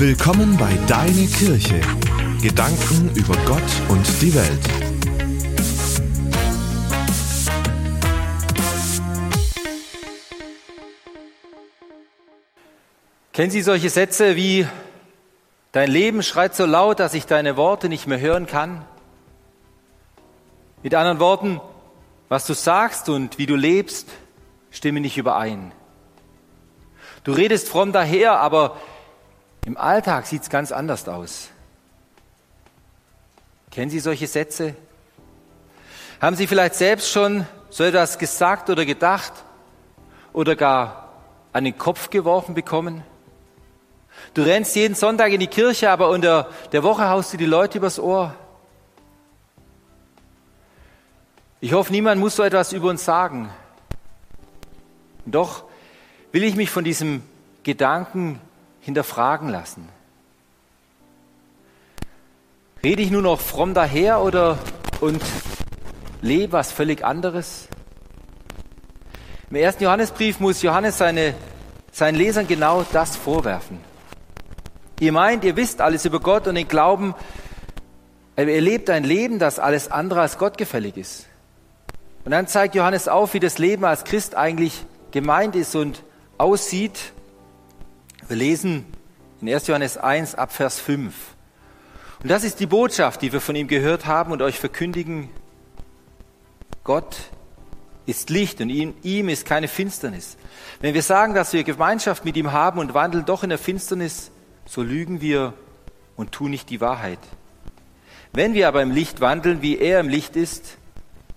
Willkommen bei Deine Kirche. Gedanken über Gott und die Welt. Kennen Sie solche Sätze wie Dein Leben schreit so laut, dass ich deine Worte nicht mehr hören kann? Mit anderen Worten, was du sagst und wie du lebst, stimmen nicht überein. Du redest fromm daher, aber im Alltag sieht es ganz anders aus. Kennen Sie solche Sätze? Haben Sie vielleicht selbst schon so etwas gesagt oder gedacht oder gar an den Kopf geworfen bekommen? Du rennst jeden Sonntag in die Kirche, aber unter der Woche haust du die Leute übers Ohr. Ich hoffe, niemand muss so etwas über uns sagen. Doch will ich mich von diesem Gedanken hinterfragen lassen. Rede ich nur noch fromm daher oder und lebe was völlig anderes? Im ersten Johannesbrief muss Johannes seine, seinen Lesern genau das vorwerfen. Ihr meint, ihr wisst alles über Gott und den Glauben, aber ihr lebt ein Leben, das alles andere als gottgefällig ist. Und dann zeigt Johannes auf, wie das Leben als Christ eigentlich gemeint ist und aussieht. Wir lesen in 1. Johannes 1 ab Vers 5. Und das ist die Botschaft, die wir von ihm gehört haben und euch verkündigen. Gott ist Licht und in ihm ist keine Finsternis. Wenn wir sagen, dass wir Gemeinschaft mit ihm haben und wandeln doch in der Finsternis, so lügen wir und tun nicht die Wahrheit. Wenn wir aber im Licht wandeln, wie er im Licht ist,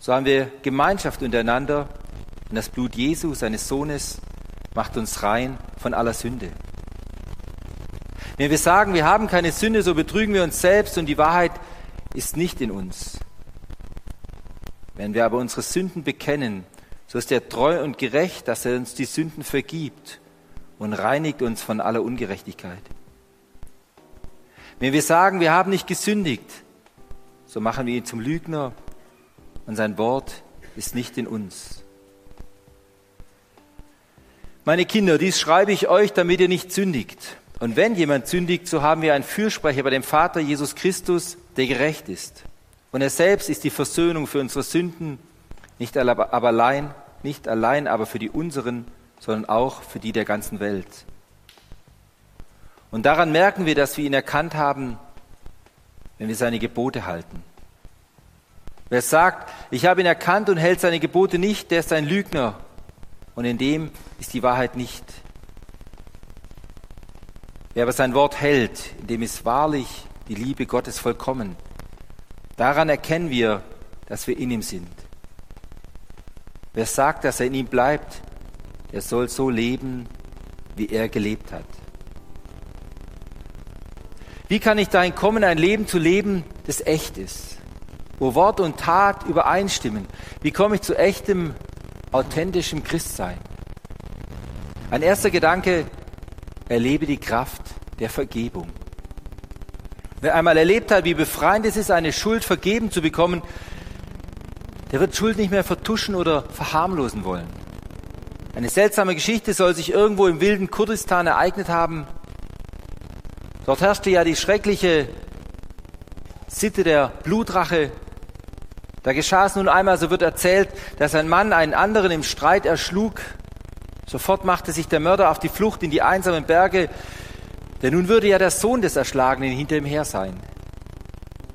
so haben wir Gemeinschaft untereinander und das Blut Jesu, seines Sohnes, macht uns rein von aller Sünde. Wenn wir sagen, wir haben keine Sünde, so betrügen wir uns selbst und die Wahrheit ist nicht in uns. Wenn wir aber unsere Sünden bekennen, so ist er treu und gerecht, dass er uns die Sünden vergibt und reinigt uns von aller Ungerechtigkeit. Wenn wir sagen, wir haben nicht gesündigt, so machen wir ihn zum Lügner und sein Wort ist nicht in uns. Meine Kinder, dies schreibe ich euch, damit ihr nicht sündigt. Und wenn jemand sündigt, so haben wir einen Fürsprecher bei dem Vater Jesus Christus, der gerecht ist. Und er selbst ist die Versöhnung für unsere Sünden, nicht allein, nicht allein aber für die unseren, sondern auch für die der ganzen Welt. Und daran merken wir, dass wir ihn erkannt haben, wenn wir seine Gebote halten. Wer sagt, ich habe ihn erkannt und hält seine Gebote nicht, der ist ein Lügner. Und in dem ist die Wahrheit nicht. Wer aber sein Wort hält, in dem ist wahrlich die Liebe Gottes vollkommen. Daran erkennen wir, dass wir in ihm sind. Wer sagt, dass er in ihm bleibt, der soll so leben, wie er gelebt hat. Wie kann ich dahin kommen, ein Leben zu leben, das echt ist, wo Wort und Tat übereinstimmen? Wie komme ich zu echtem, authentischem Christsein? Ein erster Gedanke, erlebe die Kraft der Vergebung. Wer einmal erlebt hat, wie befreiend es ist, eine Schuld vergeben zu bekommen, der wird Schuld nicht mehr vertuschen oder verharmlosen wollen. Eine seltsame Geschichte soll sich irgendwo im wilden Kurdistan ereignet haben. Dort herrschte ja die schreckliche Sitte der Blutrache. Da geschah es nun einmal, so wird erzählt, dass ein Mann einen anderen im Streit erschlug. Sofort machte sich der Mörder auf die Flucht in die einsamen Berge, denn nun würde ja der Sohn des Erschlagenen hinter ihm her sein.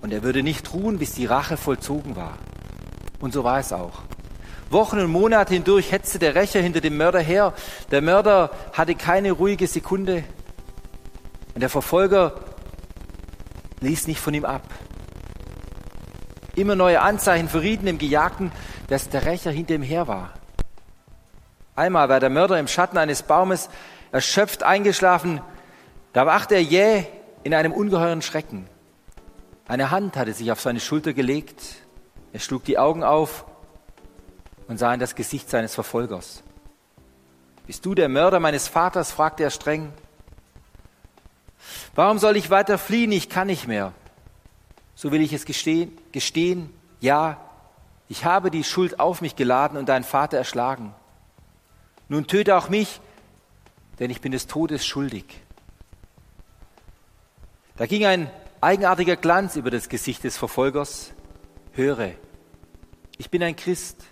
Und er würde nicht ruhen, bis die Rache vollzogen war. Und so war es auch. Wochen und Monate hindurch hetzte der Rächer hinter dem Mörder her. Der Mörder hatte keine ruhige Sekunde. Und der Verfolger ließ nicht von ihm ab. Immer neue Anzeichen verrieten dem Gejagten, dass der Rächer hinter ihm her war. Einmal war der Mörder im Schatten eines Baumes erschöpft eingeschlafen, da wachte er jäh in einem ungeheuren Schrecken. Eine Hand hatte sich auf seine Schulter gelegt. Er schlug die Augen auf und sah in das Gesicht seines Verfolgers. Bist du der Mörder meines Vaters? fragte er streng. Warum soll ich weiter fliehen? Ich kann nicht mehr. So will ich es gestehen, gestehen. Ja, ich habe die Schuld auf mich geladen und deinen Vater erschlagen. Nun töte auch mich, denn ich bin des Todes schuldig. Da ging ein eigenartiger Glanz über das Gesicht des Verfolgers. Höre, ich bin ein Christ.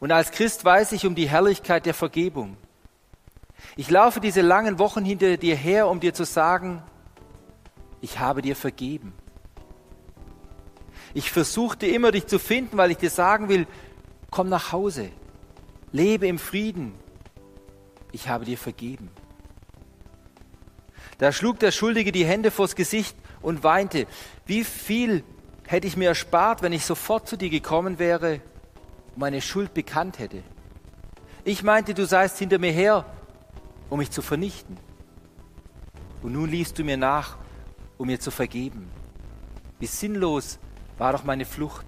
Und als Christ weiß ich um die Herrlichkeit der Vergebung. Ich laufe diese langen Wochen hinter dir her, um dir zu sagen, ich habe dir vergeben. Ich versuchte immer, dich zu finden, weil ich dir sagen will, komm nach Hause, lebe im Frieden. Ich habe dir vergeben. Da schlug der Schuldige die Hände vors Gesicht und weinte. Wie viel hätte ich mir erspart, wenn ich sofort zu dir gekommen wäre und meine Schuld bekannt hätte? Ich meinte, du seist hinter mir her, um mich zu vernichten. Und nun liefst du mir nach, um mir zu vergeben. Wie sinnlos war doch meine Flucht.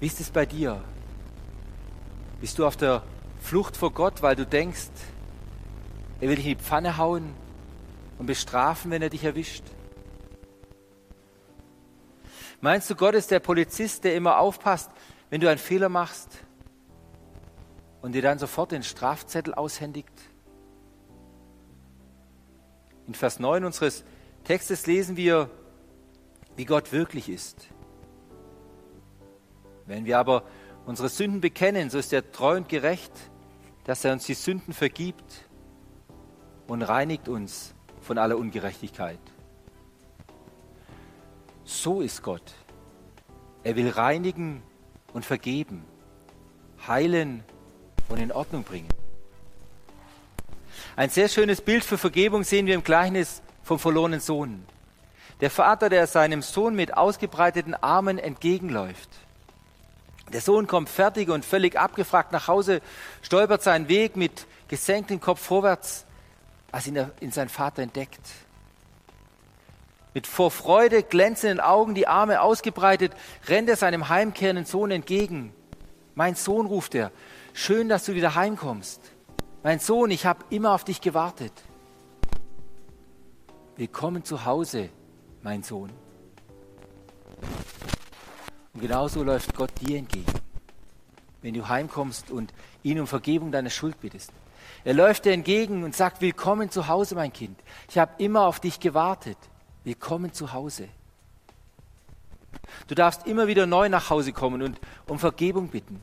Wie ist es bei dir? Bist du auf der Flucht vor Gott, weil du denkst, er will dich in die Pfanne hauen und bestrafen, wenn er dich erwischt? Meinst du, Gott ist der Polizist, der immer aufpasst, wenn du einen Fehler machst und dir dann sofort den Strafzettel aushändigt? In Vers 9 unseres Textes lesen wir, wie Gott wirklich ist. Wenn wir aber unsere Sünden bekennen, so ist er treu und gerecht, dass er uns die Sünden vergibt und reinigt uns von aller Ungerechtigkeit. So ist Gott. Er will reinigen und vergeben, heilen und in Ordnung bringen. Ein sehr schönes Bild für Vergebung sehen wir im Gleichnis vom verlorenen Sohn. Der Vater, der seinem Sohn mit ausgebreiteten Armen entgegenläuft. Der Sohn kommt fertig und völlig abgefragt nach Hause, stolpert seinen Weg mit gesenktem Kopf vorwärts, als ihn, in sein Vater entdeckt. Mit vor Freude glänzenden Augen, die Arme ausgebreitet, rennt er seinem heimkehrenden Sohn entgegen. Mein Sohn, ruft er, schön, dass du wieder heimkommst. Mein Sohn, ich habe immer auf dich gewartet. Willkommen zu Hause, mein Sohn. Und genauso läuft Gott dir entgegen, wenn du heimkommst und ihn um Vergebung deiner Schuld bittest. Er läuft dir entgegen und sagt, willkommen zu Hause, mein Kind. Ich habe immer auf dich gewartet. Willkommen zu Hause. Du darfst immer wieder neu nach Hause kommen und um Vergebung bitten.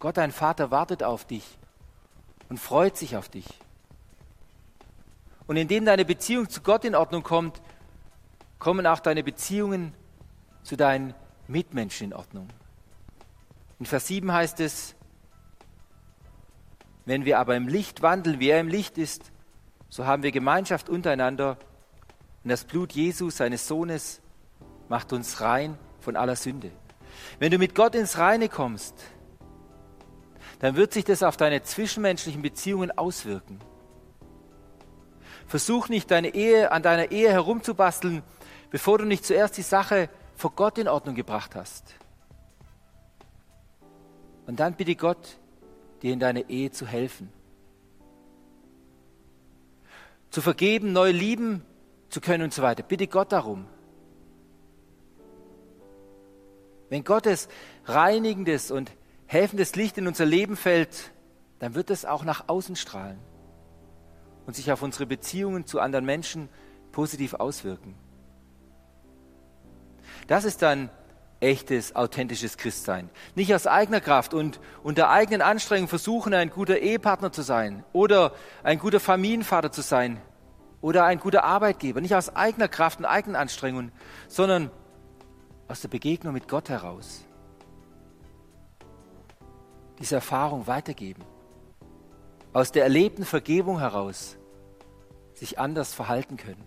Gott, dein Vater, wartet auf dich und freut sich auf dich. Und indem deine Beziehung zu Gott in Ordnung kommt, kommen auch deine Beziehungen zu deinen Mitmenschen in Ordnung. In Vers 7 heißt es, wenn wir aber im Licht wandeln, wie er im Licht ist, so haben wir Gemeinschaft untereinander und das Blut Jesus, seines Sohnes, macht uns rein von aller Sünde. Wenn du mit Gott ins Reine kommst, dann wird sich das auf deine zwischenmenschlichen Beziehungen auswirken. Versuch nicht deine Ehe an deiner Ehe herumzubasteln, bevor du nicht zuerst die Sache vor Gott in Ordnung gebracht hast. Und dann bitte Gott, dir in deiner Ehe zu helfen. Zu vergeben, neu lieben zu können und so weiter. Bitte Gott darum. Wenn Gottes reinigendes und helfendes Licht in unser Leben fällt, dann wird es auch nach außen strahlen und sich auf unsere Beziehungen zu anderen Menschen positiv auswirken. Das ist dann echtes, authentisches Christsein. Nicht aus eigener Kraft und unter eigenen Anstrengungen versuchen, ein guter Ehepartner zu sein oder ein guter Familienvater zu sein oder ein guter Arbeitgeber. Nicht aus eigener Kraft und eigenen Anstrengungen, sondern aus der Begegnung mit Gott heraus. Diese Erfahrung weitergeben. Aus der erlebten Vergebung heraus sich anders verhalten können.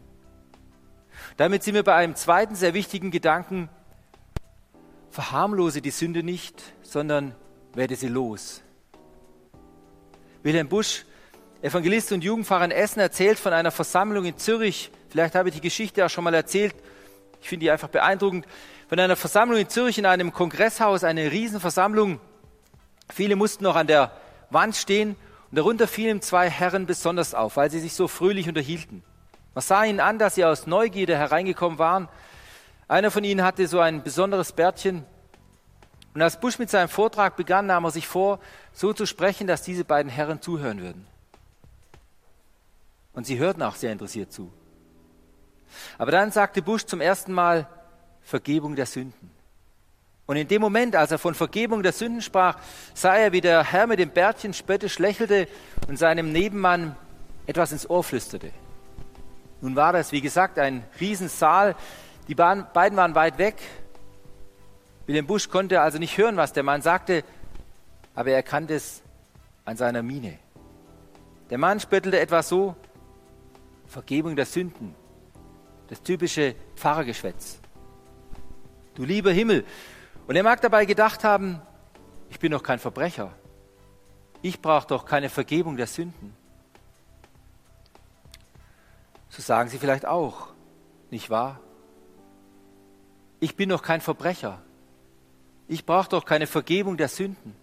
Damit sind wir bei einem zweiten sehr wichtigen Gedanken. Verharmlose die Sünde nicht, sondern werde sie los. Wilhelm Busch, Evangelist und Jugendpfarrer in Essen, erzählt von einer Versammlung in Zürich. Vielleicht habe ich die Geschichte auch schon mal erzählt. Ich finde die einfach beeindruckend. Von einer Versammlung in Zürich in einem Kongresshaus, eine Riesenversammlung. Viele mussten noch an der Wand stehen und darunter fielen zwei Herren besonders auf, weil sie sich so fröhlich unterhielten. Man sah ihnen an, dass sie aus Neugierde hereingekommen waren. Einer von ihnen hatte so ein besonderes Bärtchen. Und als Busch mit seinem Vortrag begann, nahm er sich vor, so zu sprechen, dass diese beiden Herren zuhören würden. Und sie hörten auch sehr interessiert zu. Aber dann sagte Bush zum ersten Mal Vergebung der Sünden. Und in dem Moment, als er von Vergebung der Sünden sprach, sah er, wie der Herr mit dem Bärtchen spöttisch lächelte und seinem Nebenmann etwas ins Ohr flüsterte. Nun war das, wie gesagt, ein Riesensaal. Die beiden waren weit weg. William Bush konnte also nicht hören, was der Mann sagte, aber er kannte es an seiner Miene. Der Mann spöttelte etwas so, Vergebung der Sünden, das typische Pfarrergeschwätz. Du lieber Himmel. Und er mag dabei gedacht haben, ich bin doch kein Verbrecher. Ich brauche doch keine Vergebung der Sünden. So sagen Sie vielleicht auch, nicht wahr? Ich bin doch kein Verbrecher. Ich brauche doch keine Vergebung der Sünden.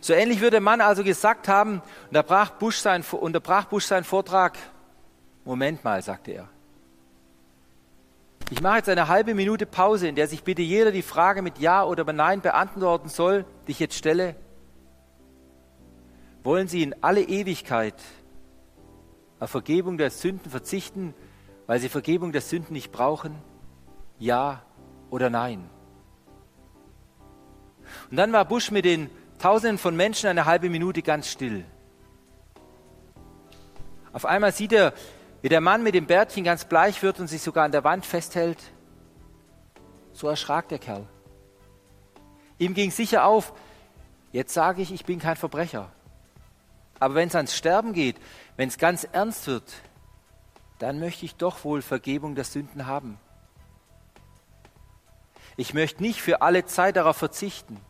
So ähnlich würde Mann also gesagt haben, unterbrach Bush, sein, unterbrach Bush seinen Vortrag. Moment mal, sagte er. Ich mache jetzt eine halbe Minute Pause, in der sich bitte jeder die Frage mit Ja oder Nein beantworten soll, die ich jetzt stelle. Wollen Sie in alle Ewigkeit auf Vergebung der Sünden verzichten, weil Sie Vergebung der Sünden nicht brauchen? Ja oder nein? Und dann war Bush mit den Tausenden von Menschen eine halbe Minute ganz still. Auf einmal sieht er, wie der Mann mit dem Bärtchen ganz bleich wird und sich sogar an der Wand festhält. So erschrak der Kerl. Ihm ging sicher auf, jetzt sage ich, ich bin kein Verbrecher. Aber wenn es ans Sterben geht, wenn es ganz ernst wird, dann möchte ich doch wohl Vergebung der Sünden haben. Ich möchte nicht für alle Zeit darauf verzichten.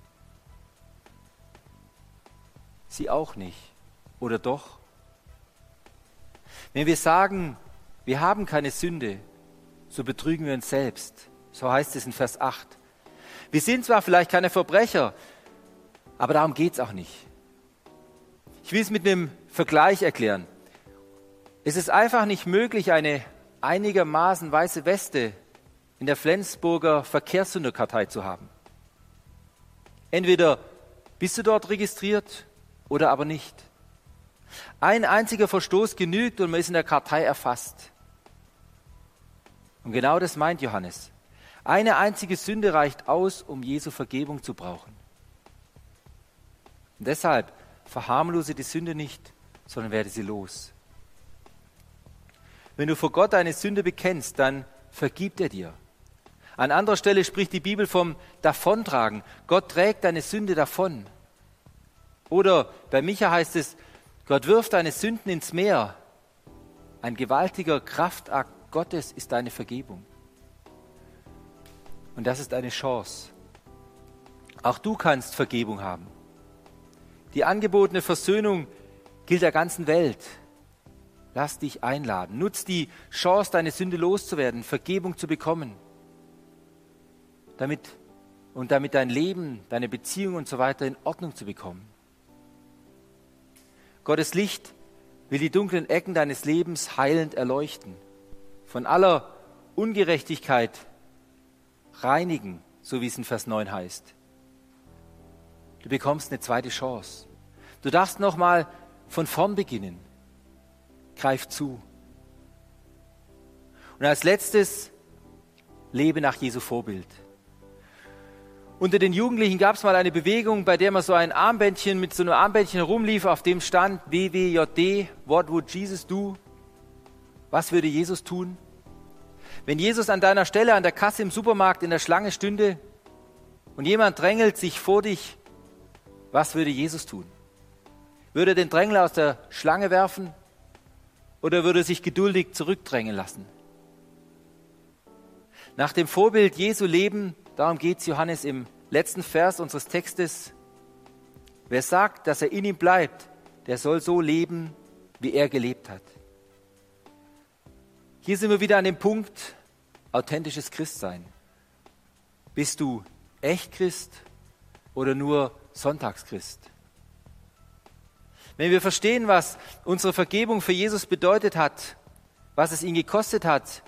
Sie auch nicht. Oder doch? Wenn wir sagen, wir haben keine Sünde, so betrügen wir uns selbst. So heißt es in Vers 8. Wir sind zwar vielleicht keine Verbrecher, aber darum geht es auch nicht. Ich will es mit einem Vergleich erklären. Es ist einfach nicht möglich, eine einigermaßen weiße Weste in der Flensburger Verkehrssünderkartei zu haben. Entweder bist du dort registriert oder aber nicht. Ein einziger Verstoß genügt und man ist in der Kartei erfasst. Und genau das meint Johannes. Eine einzige Sünde reicht aus, um Jesu Vergebung zu brauchen. Und deshalb verharmlose die Sünde nicht, sondern werde sie los. Wenn du vor Gott deine Sünde bekennst, dann vergibt er dir. An anderer Stelle spricht die Bibel vom Davontragen. Gott trägt deine Sünde davon. Oder bei Micha heißt es, Gott wirft deine Sünden ins Meer. Ein gewaltiger Kraftakt Gottes ist deine Vergebung. Und das ist eine Chance. Auch du kannst Vergebung haben. Die angebotene Versöhnung gilt der ganzen Welt. Lass dich einladen. Nutz die Chance, deine Sünde loszuwerden, Vergebung zu bekommen. Damit und damit dein Leben, deine Beziehung und so weiter in Ordnung zu bekommen. Gottes Licht will die dunklen Ecken deines Lebens heilend erleuchten, von aller Ungerechtigkeit reinigen, so wie es in Vers 9 heißt. Du bekommst eine zweite Chance. Du darfst nochmal von vorn beginnen. Greif zu. Und als letztes, lebe nach Jesu Vorbild. Unter den Jugendlichen gab es mal eine Bewegung, bei der man so ein Armbändchen mit so einem Armbändchen herumlief, auf dem stand WWJD, What would Jesus do? Was würde Jesus tun? Wenn Jesus an deiner Stelle an der Kasse im Supermarkt in der Schlange stünde und jemand drängelt sich vor dich, was würde Jesus tun? Würde er den Drängler aus der Schlange werfen oder würde er sich geduldig zurückdrängen lassen? Nach dem Vorbild Jesu leben, darum geht es Johannes im letzten Vers unseres Textes. Wer sagt, dass er in ihm bleibt, der soll so leben, wie er gelebt hat. Hier sind wir wieder an dem Punkt authentisches Christsein. Bist du echt Christ oder nur Sonntagschrist? Wenn wir verstehen, was unsere Vergebung für Jesus bedeutet hat, was es ihn gekostet hat,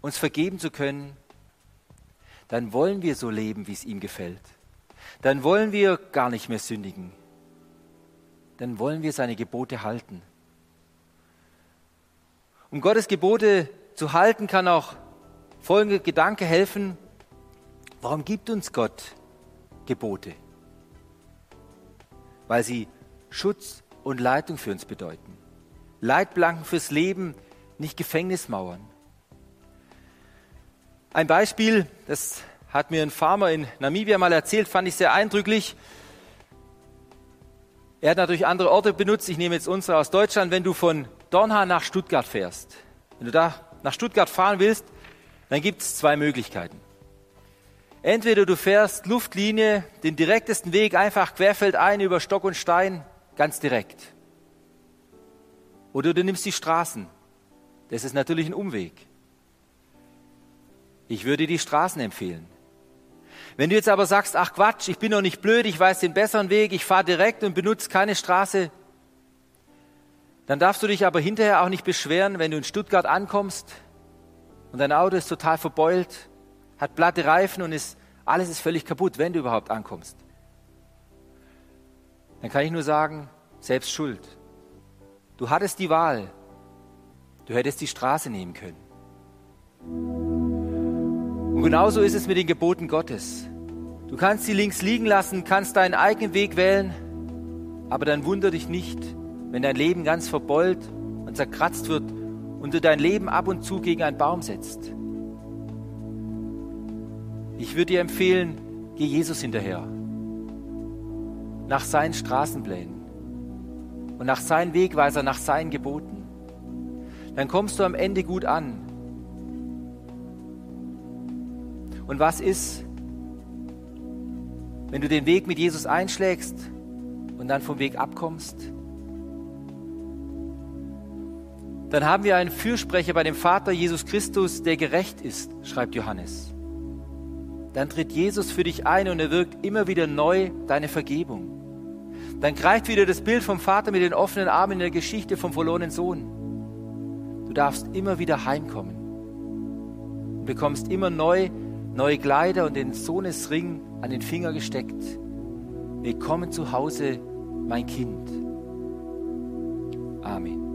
uns vergeben zu können, dann wollen wir so leben, wie es ihm gefällt. Dann wollen wir gar nicht mehr sündigen. Dann wollen wir seine Gebote halten. Um Gottes Gebote zu halten, kann auch folgende Gedanke helfen. Warum gibt uns Gott Gebote? Weil sie Schutz und Leitung für uns bedeuten. Leitplanken fürs Leben, nicht Gefängnismauern. Ein Beispiel, das hat mir ein Farmer in Namibia mal erzählt, fand ich sehr eindrücklich. Er hat natürlich andere Orte benutzt. Ich nehme jetzt unsere aus Deutschland. Wenn du von Dornhahn nach Stuttgart fährst, wenn du da nach Stuttgart fahren willst, dann gibt es zwei Möglichkeiten. Entweder du fährst Luftlinie, den direktesten Weg einfach querfeldein über Stock und Stein, ganz direkt. Oder du nimmst die Straßen. Das ist natürlich ein Umweg. Ich würde die Straßen empfehlen. Wenn du jetzt aber sagst, ach Quatsch, ich bin doch nicht blöd, ich weiß den besseren Weg, ich fahre direkt und benutze keine Straße, dann darfst du dich aber hinterher auch nicht beschweren, wenn du in Stuttgart ankommst und dein Auto ist total verbeult, hat platte Reifen und ist, alles ist völlig kaputt, wenn du überhaupt ankommst. Dann kann ich nur sagen, selbst schuld. Du hattest die Wahl. Du hättest die Straße nehmen können. Und genauso ist es mit den Geboten Gottes. Du kannst sie links liegen lassen, kannst deinen eigenen Weg wählen, aber dann wunder dich nicht, wenn dein Leben ganz verbeult und zerkratzt wird und du dein Leben ab und zu gegen einen Baum setzt. Ich würde dir empfehlen, geh Jesus hinterher. Nach seinen Straßenplänen und nach seinen Wegweiser, nach seinen Geboten. Dann kommst du am Ende gut an Und was ist, wenn du den Weg mit Jesus einschlägst und dann vom Weg abkommst? Dann haben wir einen Fürsprecher bei dem Vater Jesus Christus, der gerecht ist, schreibt Johannes. Dann tritt Jesus für dich ein und er wirkt immer wieder neu deine Vergebung. Dann greift wieder das Bild vom Vater mit den offenen Armen in der Geschichte vom verlorenen Sohn. Du darfst immer wieder heimkommen und bekommst immer neu neue Kleider und den Sohnesring an den Finger gesteckt. Willkommen zu Hause, mein Kind. Amen.